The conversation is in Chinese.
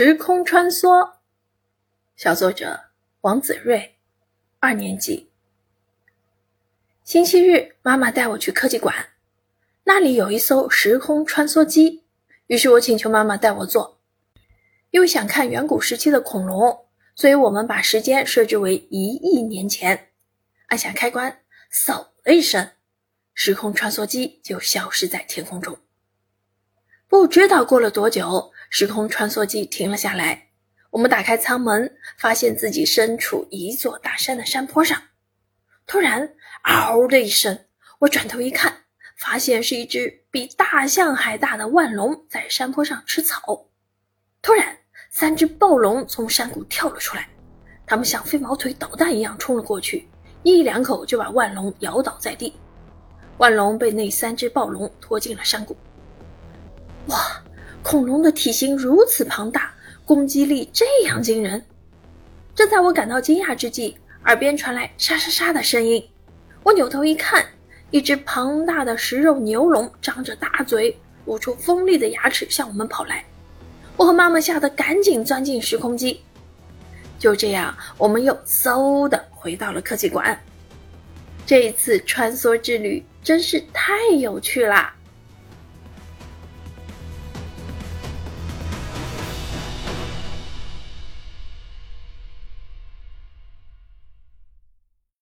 时空穿梭，小作者王子睿，二年级。星期日，妈妈带我去科技馆，那里有一艘时空穿梭机，于是我请求妈妈带我坐。因为想看远古时期的恐龙，所以我们把时间设置为一亿年前。按下开关，嗖的一声，时空穿梭机就消失在天空中。不知道过了多久。时空穿梭机停了下来，我们打开舱门，发现自己身处一座大山的山坡上。突然，嗷的一声，我转头一看，发现是一只比大象还大的万龙在山坡上吃草。突然，三只暴龙从山谷跳了出来，它们像飞毛腿导弹一样冲了过去，一两口就把万龙咬倒在地。万龙被那三只暴龙拖进了山谷。哇！恐龙的体型如此庞大，攻击力这样惊人。正在我感到惊讶之际，耳边传来沙沙沙的声音。我扭头一看，一只庞大的食肉牛龙张着大嘴，露出锋利的牙齿向我们跑来。我和妈妈吓得赶紧钻进时空机。就这样，我们又嗖的回到了科技馆。这一次穿梭之旅真是太有趣啦！